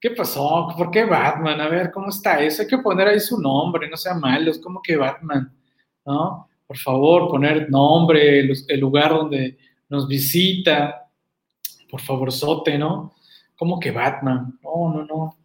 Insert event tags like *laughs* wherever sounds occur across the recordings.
¿Qué pasó? ¿Por qué Batman? A ver, ¿cómo está eso? Hay que poner ahí su nombre, no sea malo, es como que Batman, ¿no? Por favor, poner nombre, el lugar donde nos visita, por favor, sote, ¿no? ¿Cómo que Batman? No, no, no.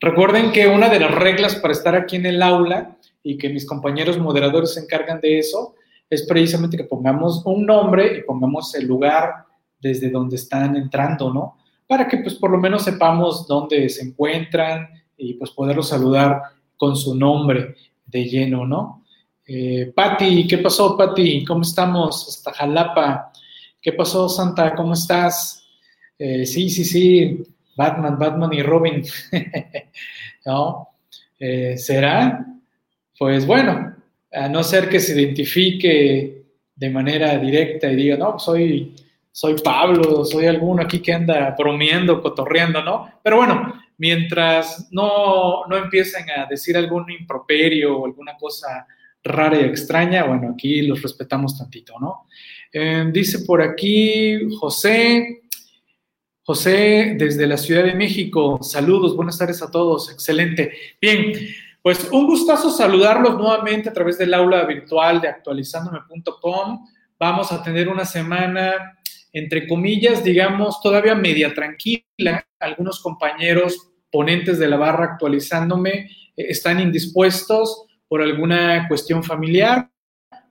Recuerden que una de las reglas para estar aquí en el aula y que mis compañeros moderadores se encargan de eso es precisamente que pongamos un nombre y pongamos el lugar desde donde están entrando, ¿no? Para que pues por lo menos sepamos dónde se encuentran y pues poderlos saludar con su nombre de lleno, ¿no? Eh, Patti, ¿qué pasó, Patti? ¿Cómo estamos? Hasta Jalapa. ¿Qué pasó, Santa? ¿Cómo estás? Eh, sí, sí, sí, Batman, Batman y Robin. *laughs* ¿No? Eh, ¿Será? Pues bueno, a no ser que se identifique de manera directa y diga, no, soy, soy Pablo, soy alguno aquí que anda bromeando, cotorreando, ¿no? Pero bueno, mientras no, no empiecen a decir algún improperio o alguna cosa rara y extraña, bueno, aquí los respetamos tantito, ¿no? Eh, dice por aquí José, José desde la Ciudad de México, saludos, buenas tardes a todos, excelente. Bien, pues un gustazo saludarlos nuevamente a través del aula virtual de actualizandome.com. Vamos a tener una semana, entre comillas, digamos, todavía media tranquila. Algunos compañeros ponentes de la barra actualizándome eh, están indispuestos por alguna cuestión familiar,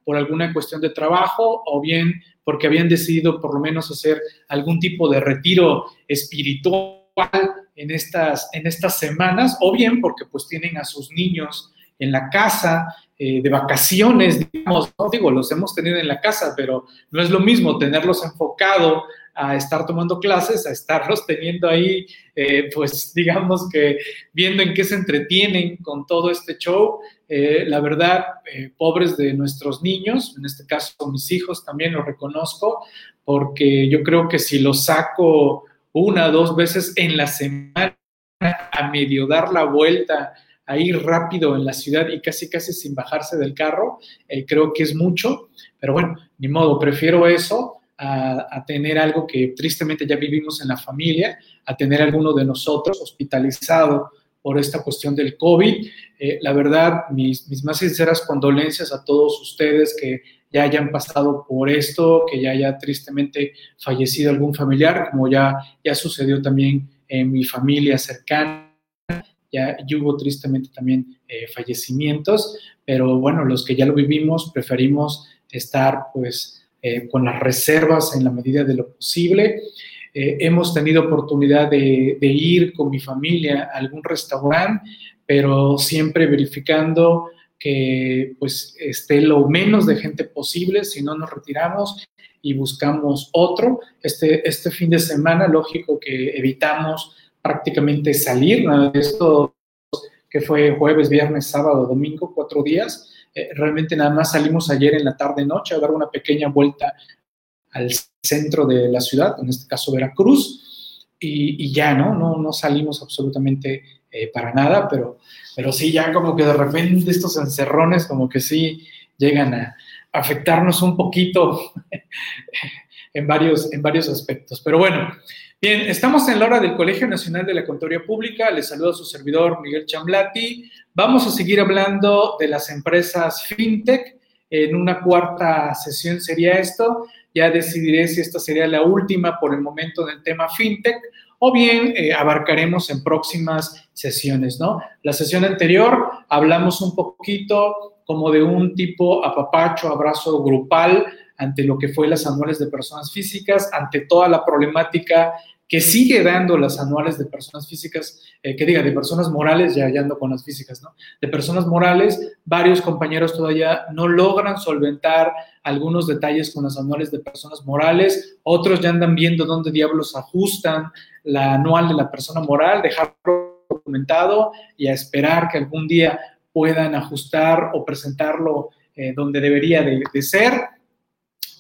por alguna cuestión de trabajo o bien porque habían decidido por lo menos hacer algún tipo de retiro espiritual en estas, en estas semanas, o bien porque pues tienen a sus niños en la casa, eh, de vacaciones, digamos, no digo, los hemos tenido en la casa, pero no es lo mismo tenerlos enfocado a estar tomando clases, a estarlos teniendo ahí, eh, pues digamos que viendo en qué se entretienen con todo este show. Eh, la verdad, pobres de nuestros niños, en este caso mis hijos también lo reconozco, porque yo creo que si los saco una o dos veces en la semana a medio dar la vuelta, a ir rápido en la ciudad y casi casi sin bajarse del carro, eh, creo que es mucho, pero bueno, ni modo, prefiero eso a, tener algo que tristemente ya vivimos en la familia, a tener alguno de nosotros hospitalizado por esta cuestión del COVID. Eh, la verdad, mis, mis, más sinceras condolencias a todos ustedes que ya hayan pasado por esto, que ya haya tristemente fallecido algún familiar, como ya, ya sucedió también en mi familia cercana. Ya, hubo tristemente también eh, fallecimientos, pero bueno, los que ya lo vivimos preferimos estar pues eh, con las reservas en la medida de lo posible. Eh, hemos tenido oportunidad de, de, ir con mi familia a algún restaurante, pero siempre verificando que pues esté lo menos de gente posible, si no nos retiramos y buscamos otro. Este, este fin de semana, lógico que evitamos prácticamente salir, de esto que fue jueves, viernes, sábado, domingo, cuatro días. Eh, realmente nada más salimos ayer en la tarde-noche a dar una pequeña vuelta al centro de la ciudad, en este caso Veracruz, y, y ya, ¿no? ¿no? No salimos absolutamente eh, para nada, pero, pero sí, ya como que de repente estos encerrones como que sí llegan a afectarnos un poquito *laughs* en varios, en varios aspectos. Pero bueno, bien, estamos en la hora del Colegio Nacional de la Contaduría Pública. Les saludo a su servidor Miguel Chamblati. Vamos a seguir hablando de las empresas FinTech. En una cuarta sesión sería esto. Ya decidiré si esta sería la última por el momento del tema FinTech o bien eh, abarcaremos en próximas sesiones, ¿no? La sesión anterior hablamos un poquito como de un tipo apapacho, abrazo grupal ante lo que fue las anuales de personas físicas, ante toda la problemática que sigue dando las anuales de personas físicas, eh, que diga, de personas morales, ya, ya ando con las físicas, ¿no? De personas morales, varios compañeros todavía no logran solventar algunos detalles con las anuales de personas morales, otros ya andan viendo dónde diablos ajustan la anual de la persona moral, dejarlo documentado y a esperar que algún día puedan ajustar o presentarlo eh, donde debería de, de ser.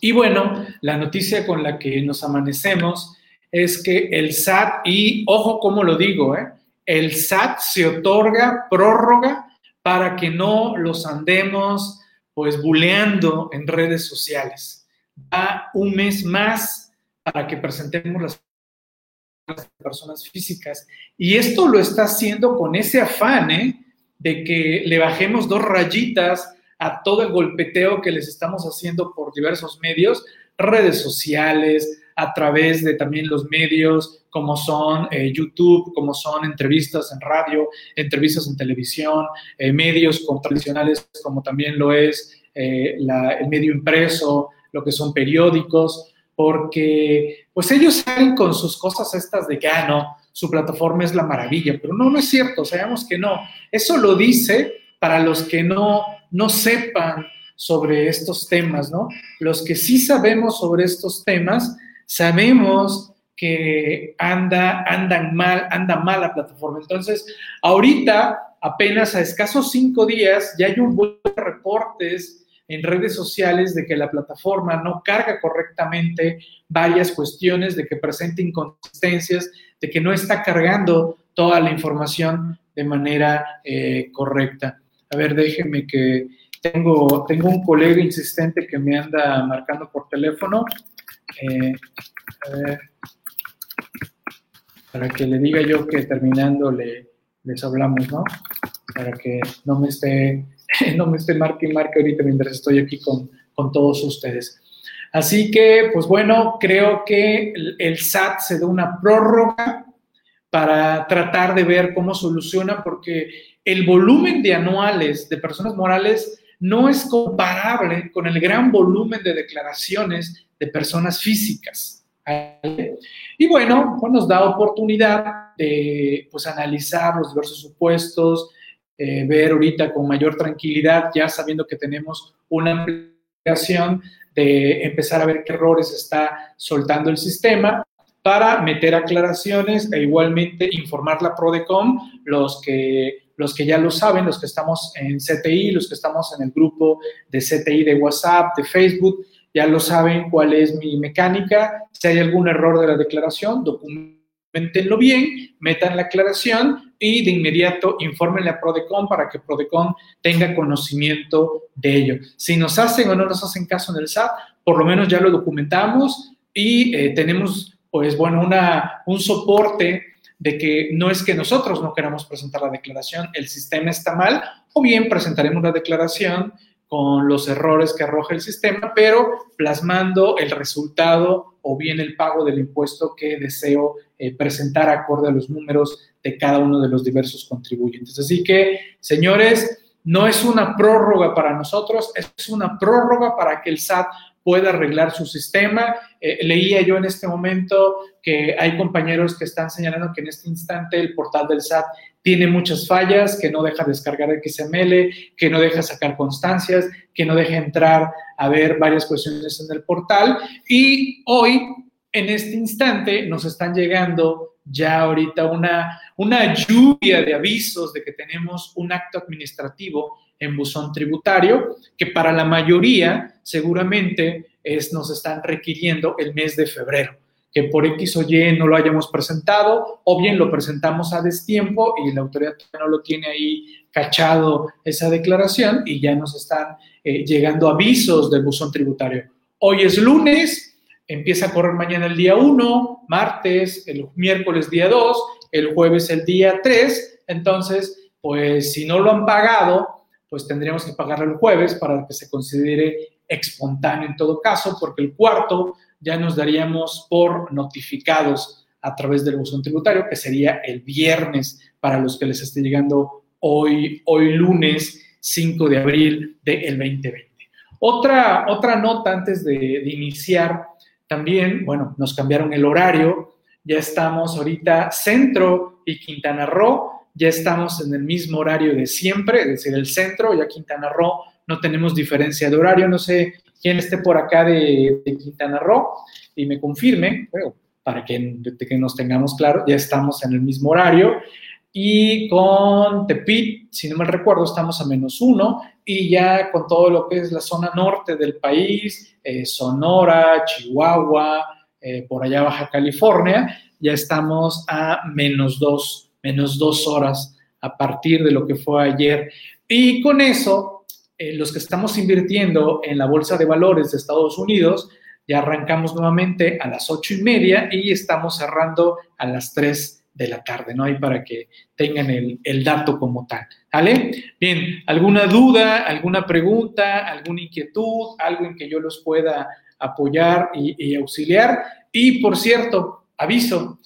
Y bueno, la noticia con la que nos amanecemos es que el SAT, y ojo cómo lo digo, ¿eh? el SAT se otorga prórroga para que no los andemos pues buleando en redes sociales. Da un mes más para que presentemos las personas físicas. Y esto lo está haciendo con ese afán ¿eh? de que le bajemos dos rayitas a todo el golpeteo que les estamos haciendo por diversos medios, redes sociales, a través de también los medios como son eh, YouTube, como son entrevistas en radio, entrevistas en televisión, eh, medios tradicionales como también lo es eh, el medio impreso, lo que son periódicos, porque pues ellos salen con sus cosas estas de que, ah, no, su plataforma es la maravilla, pero no, no es cierto, sabemos que no. Eso lo dice para los que no, no sepan sobre estos temas, ¿no? Los que sí sabemos sobre estos temas, sabemos que anda, andan mal, anda mal la plataforma. Entonces, ahorita, apenas a escasos cinco días, ya hay un buen reportes en redes sociales de que la plataforma no carga correctamente varias cuestiones, de que presenta inconsistencias, de que no está cargando toda la información de manera eh, correcta. A ver, déjenme que tengo, tengo un colega insistente que me anda marcando por teléfono. Eh, para que le diga yo que terminando le, les hablamos, ¿no? Para que no me esté, *laughs* no me esté marque y marque ahorita mientras estoy aquí con, con todos ustedes. Así que, pues bueno, creo que el SAT se da una prórroga para tratar de ver cómo soluciona, porque el volumen de anuales de personas morales no es comparable con el gran volumen de declaraciones de personas físicas. Y bueno, pues nos da oportunidad de pues, analizar los diversos supuestos, eh, ver ahorita con mayor tranquilidad, ya sabiendo que tenemos una aplicación de empezar a ver qué errores está soltando el sistema para meter aclaraciones e igualmente informar la PRODECOM, los que, los que ya lo saben, los que estamos en CTI, los que estamos en el grupo de CTI de WhatsApp, de Facebook, ya lo saben cuál es mi mecánica. Si hay algún error de la declaración, documentenlo bien, metan la aclaración y de inmediato infórmenle a Prodecon para que Prodecon tenga conocimiento de ello. Si nos hacen o no nos hacen caso en el SAT, por lo menos ya lo documentamos y eh, tenemos, pues bueno, un soporte de que no es que nosotros no queramos presentar la declaración, el sistema está mal, o bien presentaremos la declaración con los errores que arroja el sistema, pero plasmando el resultado o bien el pago del impuesto que deseo eh, presentar acorde a los números de cada uno de los diversos contribuyentes. Así que, señores, no es una prórroga para nosotros, es una prórroga para que el SAT pueda arreglar su sistema. Eh, leía yo en este momento que hay compañeros que están señalando que en este instante el portal del SAT tiene muchas fallas, que no deja descargar XML, que no deja sacar constancias, que no deja entrar a ver varias cuestiones en el portal. Y hoy, en este instante, nos están llegando ya ahorita una, una lluvia de avisos de que tenemos un acto administrativo en buzón tributario, que para la mayoría seguramente es, nos están requiriendo el mes de febrero que por X o Y no lo hayamos presentado, o bien lo presentamos a destiempo y la autoridad no lo tiene ahí cachado esa declaración y ya nos están eh, llegando avisos del buzón tributario. Hoy es lunes, empieza a correr mañana el día 1, martes, el miércoles día 2, el jueves el día 3, entonces, pues si no lo han pagado, pues tendríamos que pagarlo el jueves para que se considere espontáneo en todo caso, porque el cuarto ya nos daríamos por notificados a través del buzón tributario, que sería el viernes para los que les esté llegando hoy, hoy lunes 5 de abril del 2020. Otra, otra nota antes de, de iniciar, también, bueno, nos cambiaron el horario, ya estamos ahorita centro y Quintana Roo, ya estamos en el mismo horario de siempre, es decir, el centro, ya Quintana Roo no tenemos diferencia de horario, no sé quien esté por acá de, Quintana Roo y me confirme, para que, que, nos tengamos claro, ya estamos en el mismo horario. Y con Tepit, si no me recuerdo, estamos a menos uno. Y ya con todo lo que es la zona norte del país, eh, Sonora, Chihuahua, eh, por allá Baja California, ya estamos a menos dos, menos dos horas a partir de lo que fue ayer. Y con eso eh, los que estamos invirtiendo en la bolsa de valores de Estados Unidos, Ya arrancamos nuevamente a las ocho y media y estamos cerrando a las tres de la tarde, ¿no? Ahí para que tengan el, dato como tal, ¿vale? Bien, ¿alguna duda, alguna pregunta, alguna inquietud, algo en que yo los pueda apoyar y, auxiliar? Y, por cierto, aviso,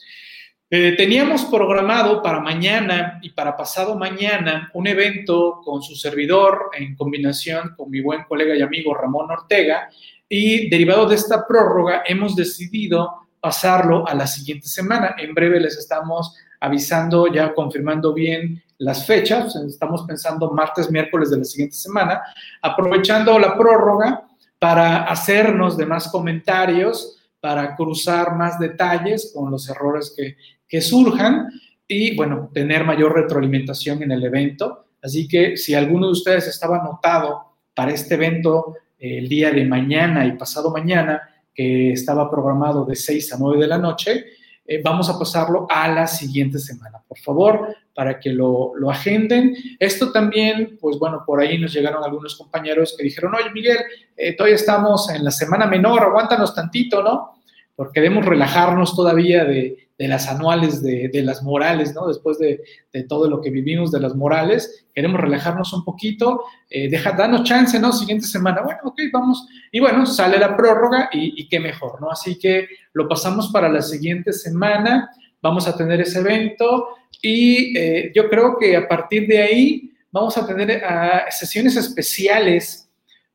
eh, teníamos programado para mañana y para pasado mañana un evento con su servidor en combinación con mi buen colega y amigo Ramón Ortega y derivado de esta prórroga hemos decidido pasarlo a la siguiente semana. En breve les estamos avisando, ya confirmando bien las fechas. Estamos pensando martes, miércoles de la siguiente semana, aprovechando la prórroga para hacernos de más comentarios, para cruzar más detalles con los errores que, que surjan y, bueno, tener mayor retroalimentación en el evento. Así que si alguno de ustedes estaba anotado para este evento eh, el día de mañana y pasado mañana, que estaba programado de 6 a 9 de la noche, eh, vamos a pasarlo a la siguiente semana, por favor, para que lo, lo, agenden. Esto también, pues bueno, por ahí nos llegaron algunos compañeros que dijeron, oye Miguel, eh, todavía estamos en la semana menor, aguántanos tantito, ¿no? Porque debemos relajarnos todavía de, de las anuales de, de, las morales, ¿no? Después de, de, todo lo que vivimos de las morales, queremos relajarnos un poquito, eh, deja, danos chance, ¿no? Siguiente semana, bueno, ok, vamos. Y bueno, sale la prórroga y, qué mejor, ¿no? Así que lo pasamos para la siguiente semana, vamos a tener ese evento y eh, yo creo que a partir de ahí vamos a tener uh, sesiones especiales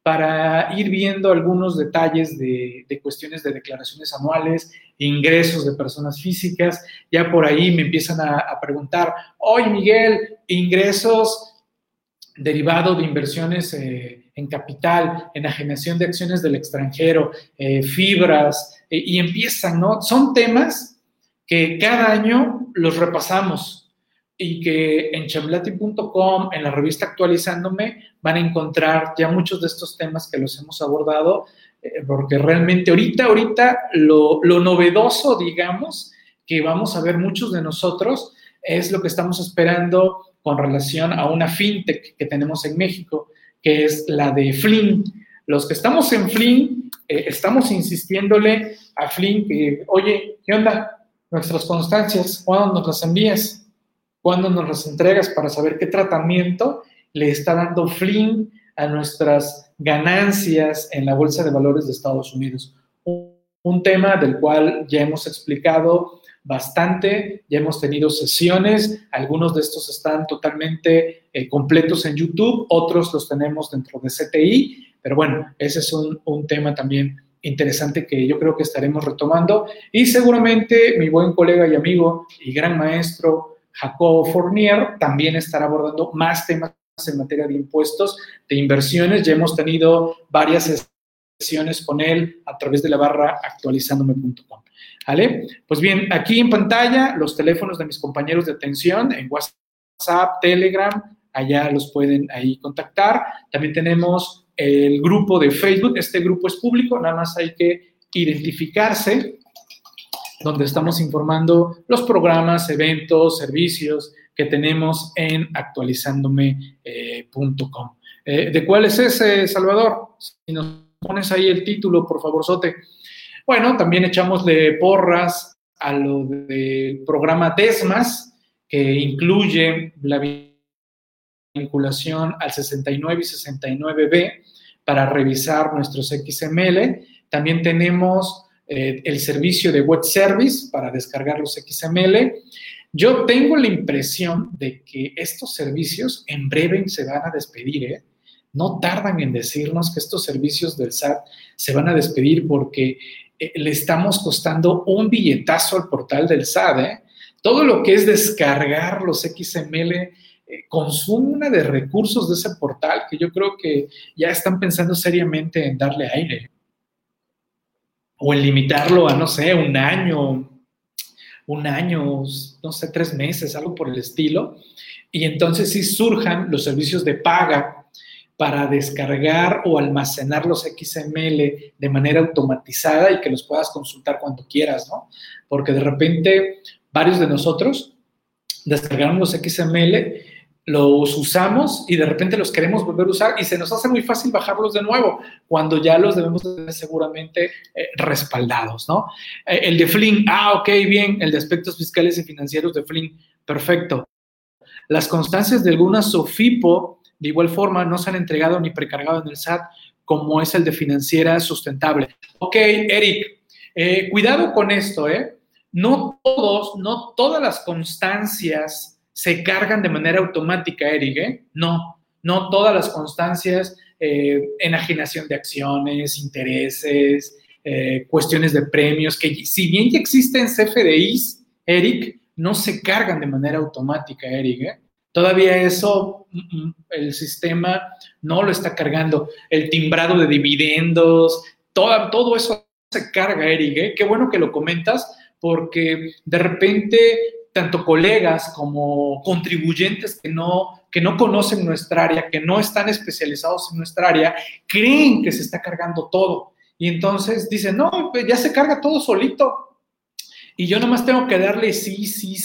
para ir viendo algunos detalles de, cuestiones de declaraciones anuales, ingresos de personas físicas. Ya por ahí me empiezan a, preguntar, oye Miguel, ingresos derivados de inversiones eh, en capital, enajenación de acciones del extranjero, eh, fibras, eh, y empiezan, ¿no? Son temas que cada año los repasamos y que en chamblati.com, en la revista Actualizándome, van a encontrar ya muchos de estos temas que los hemos abordado, porque realmente ahorita, ahorita lo, lo, novedoso, digamos, que vamos a ver muchos de nosotros, es lo que estamos esperando con relación a una fintech que tenemos en México, que es la de Flynn. Los que estamos en Flynn, eh, estamos insistiéndole a Flynn que, oye, ¿qué onda? Nuestras constancias, ¿cuándo nos las envías? cuándo nos las entregas para saber qué tratamiento le está dando Flynn a nuestras ganancias en la Bolsa de Valores de Estados Unidos. Un, tema del cual ya hemos explicado bastante, ya hemos tenido sesiones, algunos de estos están totalmente eh, completos en YouTube, otros los tenemos dentro de CTI, pero bueno, ese es un, un tema también interesante que yo creo que estaremos retomando y seguramente mi buen colega y amigo y gran maestro Jacobo Fournier también estará abordando más temas en materia de impuestos, de inversiones. Ya hemos tenido varias sesiones con él a través de la barra actualizándome.com. ¿Vale? Pues bien, aquí en pantalla los teléfonos de mis compañeros de atención en WhatsApp, Telegram, allá los pueden ahí contactar. También tenemos el grupo de Facebook. Este grupo es público, nada más hay que identificarse donde estamos informando los programas, eventos, servicios que tenemos en actualizándome.com. Eh, ¿De cuál es ese, Salvador? Si nos pones ahí el título, por favor, Sote. Bueno, también echamos de porras a lo del programa DESMAS, que incluye la vinculación al 69 y 69B para revisar nuestros XML. También tenemos eh, el servicio de web service para descargar los XML. Yo tengo la impresión de que estos servicios en breve se van a despedir. ¿eh? No tardan en decirnos que estos servicios del SAT se van a despedir porque eh, le estamos costando un billetazo al portal del SAT. Todo lo que es descargar los XML consume una de recursos de ese portal que yo creo que ya están pensando seriamente en darle aire o en limitarlo a, no sé, un año, un año, no sé, tres meses, algo por el estilo. Y entonces sí surjan los servicios de paga para descargar o almacenar los XML de manera automatizada y que los puedas consultar cuando quieras, ¿no? Porque de repente varios de nosotros descargamos los XML, los usamos y de repente los queremos volver a usar y se nos hace muy fácil bajarlos de nuevo cuando ya los debemos tener seguramente eh, respaldados, ¿no? Eh, el de Flynn, ah, ok, bien, el de aspectos fiscales y financieros de Flynn, perfecto. Las constancias de alguna SOFIPO, de igual forma, no se han entregado ni precargado en el SAT, como es el de financiera sustentable. Ok, Eric, eh, cuidado con esto, ¿eh? No todos, no todas las constancias se cargan de manera automática, Eric, ¿eh? No, no todas las constancias, eh, enajenación de acciones, intereses, eh, cuestiones de premios, que si bien ya existen CFDIs, Eric, no se cargan de manera automática, Eric, ¿eh? Todavía eso, mm, mm, el sistema no lo está cargando. El timbrado de dividendos, todo, todo eso se carga, Eric. Qué bueno que lo comentas, porque de repente tanto colegas como contribuyentes que no, que no conocen nuestra área, que no están especializados en nuestra área, creen que se está cargando todo. Y entonces dicen, no, pues ya se carga todo solito. Y yo nomás tengo que darle sí, sí, sí